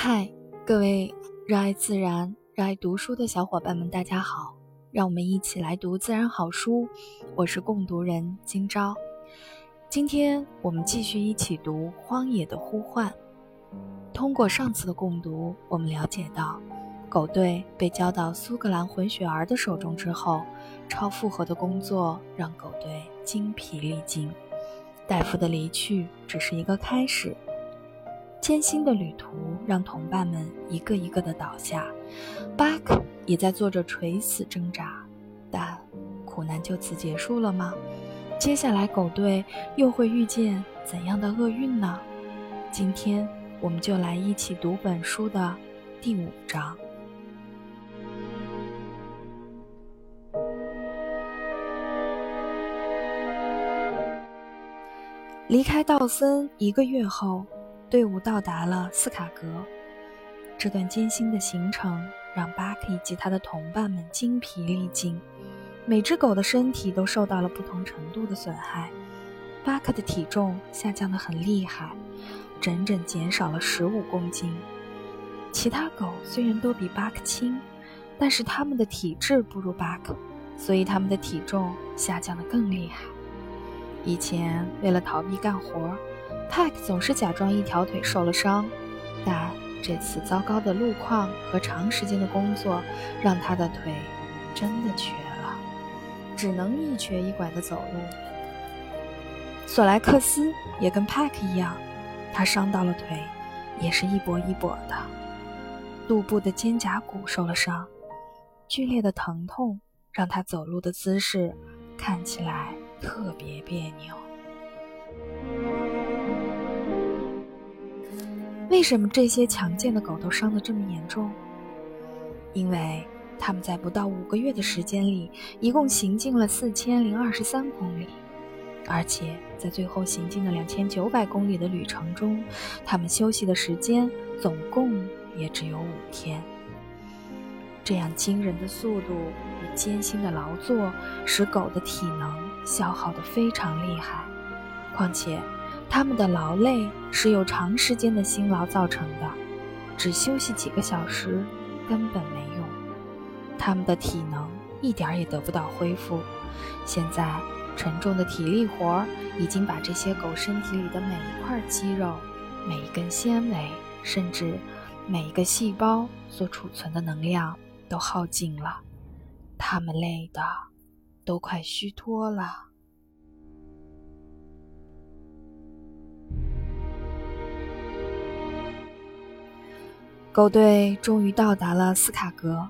嗨，各位热爱自然、热爱读书的小伙伴们，大家好！让我们一起来读自然好书。我是共读人今朝。今天我们继续一起读《荒野的呼唤》。通过上次的共读，我们了解到，狗队被交到苏格兰混血儿的手中之后，超负荷的工作让狗队精疲力尽。戴夫的离去只是一个开始。艰辛的旅途让同伴们一个一个的倒下，巴克也在做着垂死挣扎，但苦难就此结束了吗？接下来狗队又会遇见怎样的厄运呢？今天我们就来一起读本书的第五章。离开道森一个月后。队伍到达了斯卡格，这段艰辛的行程让巴克以及他的同伴们精疲力尽，每只狗的身体都受到了不同程度的损害。巴克的体重下降得很厉害，整整减少了十五公斤。其他狗虽然都比巴克轻，但是它们的体质不如巴克，所以它们的体重下降得更厉害。以前为了逃避干活。派克总是假装一条腿受了伤，但这次糟糕的路况和长时间的工作让他的腿真的瘸了，只能一瘸一拐地走路。索莱克斯也跟派克一样，他伤到了腿，也是一跛一跛的，肚部的肩胛骨受了伤，剧烈的疼痛让他走路的姿势看起来特别别扭。为什么这些强健的狗都伤得这么严重？因为他们在不到五个月的时间里，一共行进了四千零二十三公里，而且在最后行进的两千九百公里的旅程中，它们休息的时间总共也只有五天。这样惊人的速度与艰辛的劳作，使狗的体能消耗得非常厉害，况且。他们的劳累是由长时间的辛劳造成的，只休息几个小时根本没用，他们的体能一点也得不到恢复。现在，沉重的体力活已经把这些狗身体里的每一块肌肉、每一根纤维，甚至每一个细胞所储存的能量都耗尽了，它们累的都快虚脱了。狗队终于到达了斯卡格。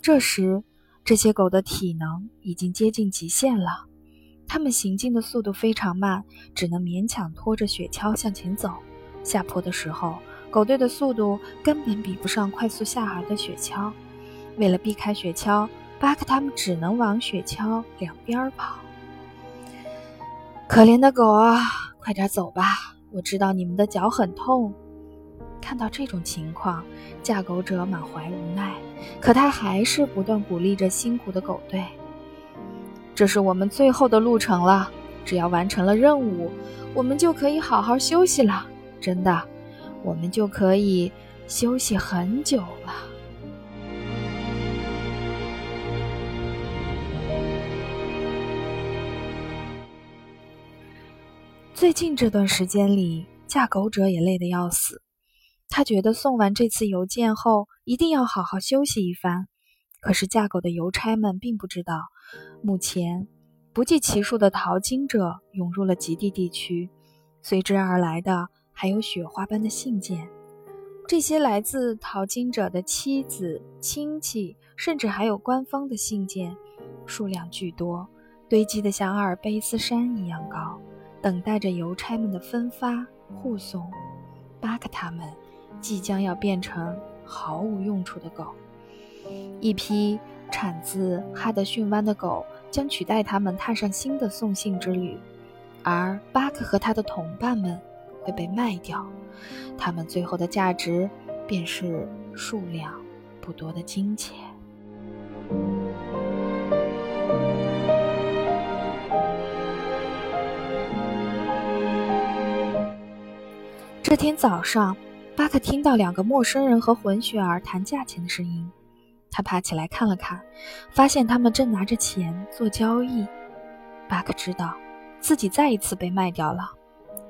这时，这些狗的体能已经接近极限了，它们行进的速度非常慢，只能勉强拖着雪橇向前走。下坡的时候，狗队的速度根本比不上快速下滑的雪橇。为了避开雪橇，巴克他们只能往雪橇两边跑。可怜的狗啊，快点走吧！我知道你们的脚很痛。看到这种情况，驾狗者满怀无奈，可他还是不断鼓励着辛苦的狗队。这是我们最后的路程了，只要完成了任务，我们就可以好好休息了。真的，我们就可以休息很久了。最近这段时间里，驾狗者也累得要死。他觉得送完这次邮件后，一定要好好休息一番。可是驾狗的邮差们并不知道，目前不计其数的淘金者涌入了极地地区，随之而来的还有雪花般的信件。这些来自淘金者的妻子、亲戚，甚至还有官方的信件，数量巨多，堆积得像阿尔卑斯山一样高，等待着邮差们的分发护送。巴克他们。即将要变成毫无用处的狗，一批产自哈德逊湾的狗将取代它们踏上新的送信之旅，而巴克和他的同伴们会被卖掉，他们最后的价值便是数量不多的金钱。这天早上。巴克听到两个陌生人和混血儿谈价钱的声音，他爬起来看了看，发现他们正拿着钱做交易。巴克知道自己再一次被卖掉了。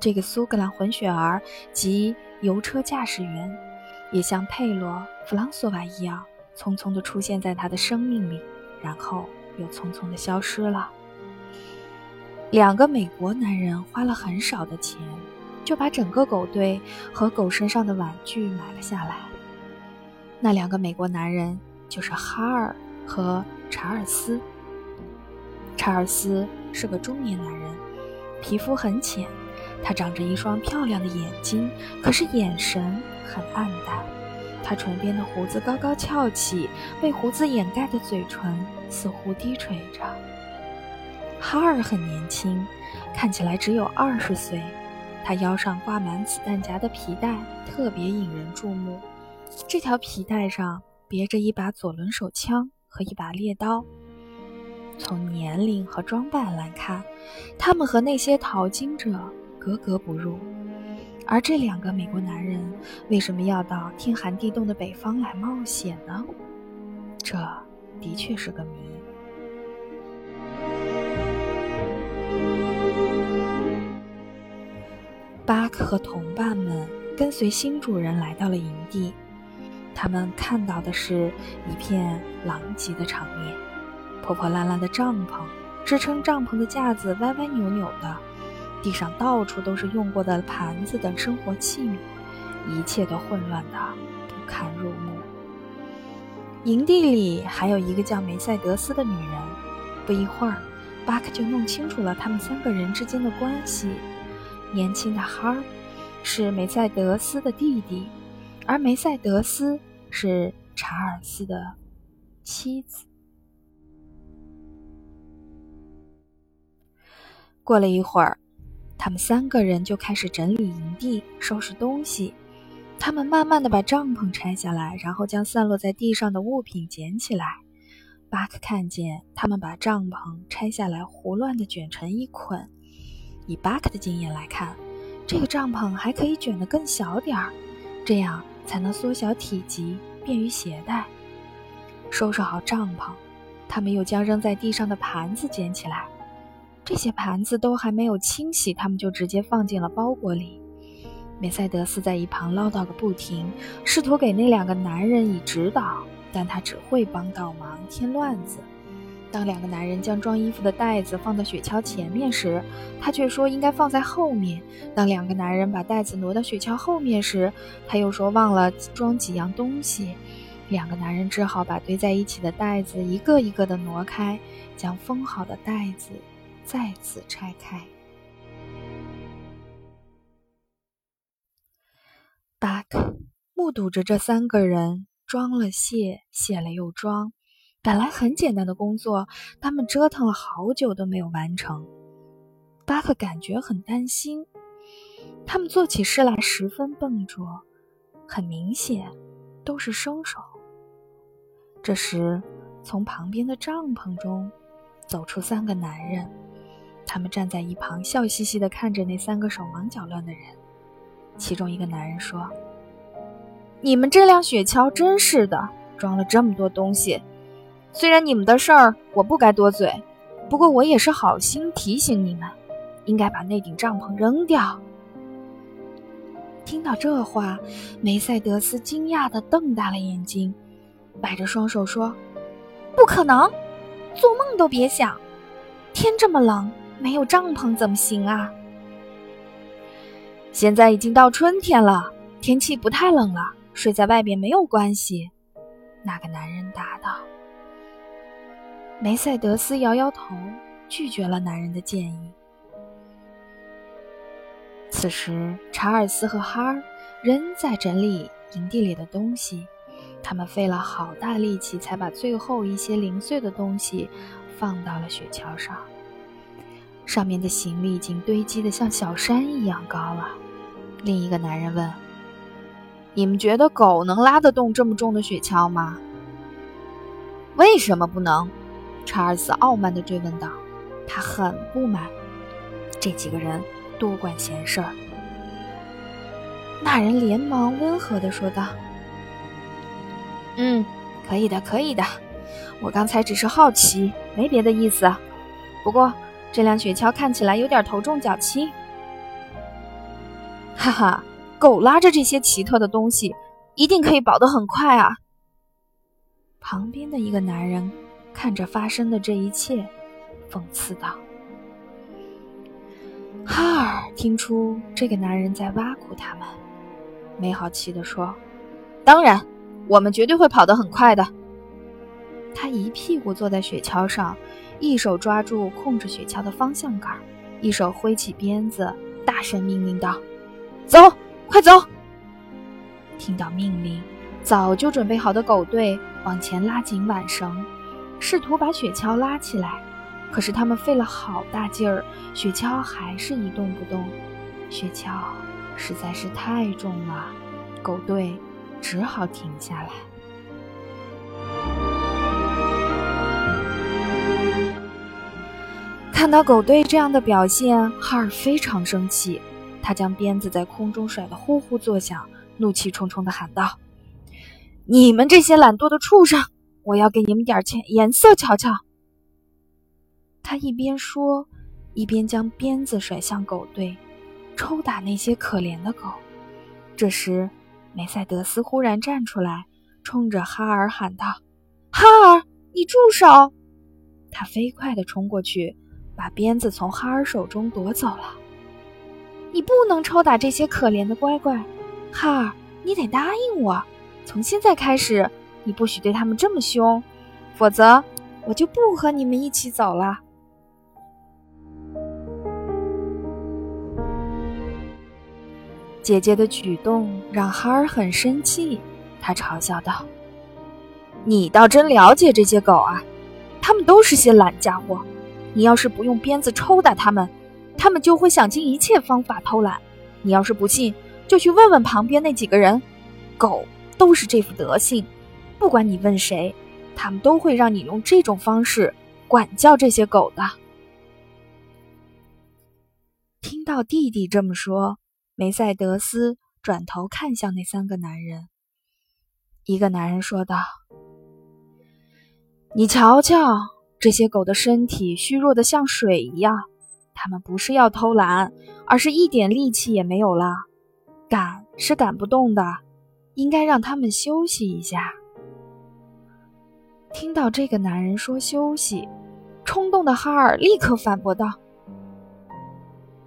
这个苏格兰混血儿及油车驾驶员，也像佩罗·弗朗索瓦一样，匆匆地出现在他的生命里，然后又匆匆地消失了。两个美国男人花了很少的钱，就把整个狗队和狗身上的玩具买了下来。那两个美国男人就是哈尔和查尔斯。查尔斯是个中年男人，皮肤很浅。他长着一双漂亮的眼睛，可是眼神很暗淡。他唇边的胡子高高翘起，被胡子掩盖的嘴唇似乎低垂着。哈尔很年轻，看起来只有二十岁。他腰上挂满子弹夹的皮带特别引人注目，这条皮带上别着一把左轮手枪和一把猎刀。从年龄和装扮来看，他们和那些淘金者。格格不入，而这两个美国男人为什么要到天寒地冻的北方来冒险呢？这的确是个谜。巴克和同伴们跟随新主人来到了营地，他们看到的是一片狼藉的场面：破破烂烂的帐篷，支撑帐篷的架子歪歪扭扭的。地上到处都是用过的盘子等生活器皿，一切都混乱的不堪入目。营地里还有一个叫梅赛德斯的女人。不一会儿，巴克就弄清楚了他们三个人之间的关系。年轻的哈尔是梅赛德斯的弟弟，而梅赛德斯是查尔斯的妻子。过了一会儿。他们三个人就开始整理营地，收拾东西。他们慢慢的把帐篷拆下来，然后将散落在地上的物品捡起来。巴克看见他们把帐篷拆下来，胡乱的卷成一捆。以巴克的经验来看，这个帐篷还可以卷得更小点儿，这样才能缩小体积，便于携带。收拾好帐篷，他们又将扔在地上的盘子捡起来。这些盘子都还没有清洗，他们就直接放进了包裹里。梅赛德斯在一旁唠叨个不停，试图给那两个男人以指导，但他只会帮倒忙，添乱子。当两个男人将装衣服的袋子放到雪橇前面时，他却说应该放在后面；当两个男人把袋子挪到雪橇后面时，他又说忘了装几样东西。两个男人只好把堆在一起的袋子一个一个的挪开，将封好的袋子。再次拆开。巴克目睹着这三个人装了卸，卸了又装。本来很简单的工作，他们折腾了好久都没有完成。巴克感觉很担心，他们做起事来十分笨拙，很明显都是生手。这时，从旁边的帐篷中走出三个男人。他们站在一旁，笑嘻嘻地看着那三个手忙脚乱的人。其中一个男人说：“你们这辆雪橇真是的，装了这么多东西。虽然你们的事儿我不该多嘴，不过我也是好心提醒你们，应该把那顶帐篷扔掉。”听到这话，梅赛德斯惊讶地瞪大了眼睛，摆着双手说：“不可能，做梦都别想！天这么冷。”没有帐篷怎么行啊？现在已经到春天了，天气不太冷了，睡在外边没有关系。那个男人答道。梅赛德斯摇摇头，拒绝了男人的建议。此时，查尔斯和哈尔仍在整理营地里的东西，他们费了好大力气，才把最后一些零碎的东西放到了雪橇上。上面的行李已经堆积的像小山一样高了。另一个男人问：“你们觉得狗能拉得动这么重的雪橇吗？”“为什么不能？”查尔斯傲慢地追问道。他很不满，这几个人多管闲事儿。那人连忙温和地说道：“嗯，可以的，可以的。我刚才只是好奇，没别的意思。不过这辆雪橇看起来有点头重脚轻。哈哈，狗拉着这些奇特的东西，一定可以跑得很快啊！”旁边的一个男人看着发生的这一切，讽刺道。哈尔听出这个男人在挖苦他们，没好气地说：“当然，我们绝对会跑得很快的。”他一屁股坐在雪橇上，一手抓住控制雪橇的方向杆，一手挥起鞭子，大声命令道：“走，快走！”听到命令，早就准备好的狗队往前拉紧挽绳，试图把雪橇拉起来。可是他们费了好大劲儿，雪橇还是一动不动。雪橇实在是太重了，狗队只好停下来。看到狗队这样的表现，哈尔非常生气，他将鞭子在空中甩得呼呼作响，怒气冲冲地喊道：“你们这些懒惰的畜生，我要给你们点钱颜色瞧瞧！”他一边说，一边将鞭子甩向狗队，抽打那些可怜的狗。这时，梅赛德斯忽然站出来，冲着哈尔喊道：“哈尔，你住手！”他飞快地冲过去，把鞭子从哈尔手中夺走了。“你不能抽打这些可怜的乖乖，哈尔，你得答应我，从现在开始，你不许对他们这么凶，否则我就不和你们一起走了。”姐姐的举动让哈尔很生气，他嘲笑道：“你倒真了解这些狗啊！他们都是些懒家伙。你要是不用鞭子抽打他们，他们就会想尽一切方法偷懒。你要是不信，就去问问旁边那几个人。狗都是这副德行，不管你问谁，他们都会让你用这种方式管教这些狗的。”听到弟弟这么说。梅赛德斯转头看向那三个男人。一个男人说道：“你瞧瞧，这些狗的身体虚弱的像水一样。他们不是要偷懒，而是一点力气也没有了，赶是赶不动的。应该让他们休息一下。”听到这个男人说休息，冲动的哈尔立刻反驳道：“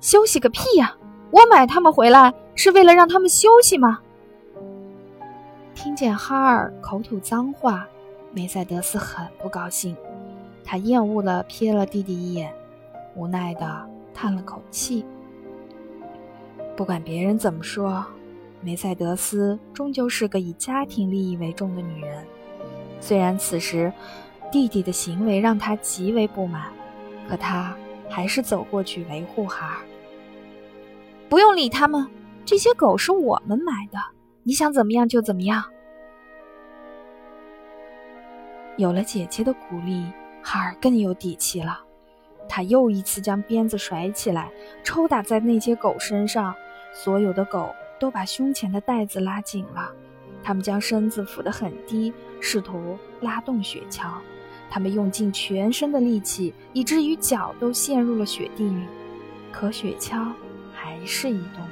休息个屁呀！”我买他们回来是为了让他们休息吗？听见哈尔口吐脏话，梅赛德斯很不高兴，他厌恶地瞥了弟弟一眼，无奈地叹了口气。不管别人怎么说，梅赛德斯终究是个以家庭利益为重的女人。虽然此时弟弟的行为让他极为不满，可他还是走过去维护哈尔。不用理他们，这些狗是我们买的，你想怎么样就怎么样。有了姐姐的鼓励，哈尔更有底气了。他又一次将鞭子甩起来，抽打在那些狗身上。所有的狗都把胸前的带子拉紧了，他们将身子俯得很低，试图拉动雪橇。他们用尽全身的力气，以至于脚都陷入了雪地里。可雪橇。还是移动。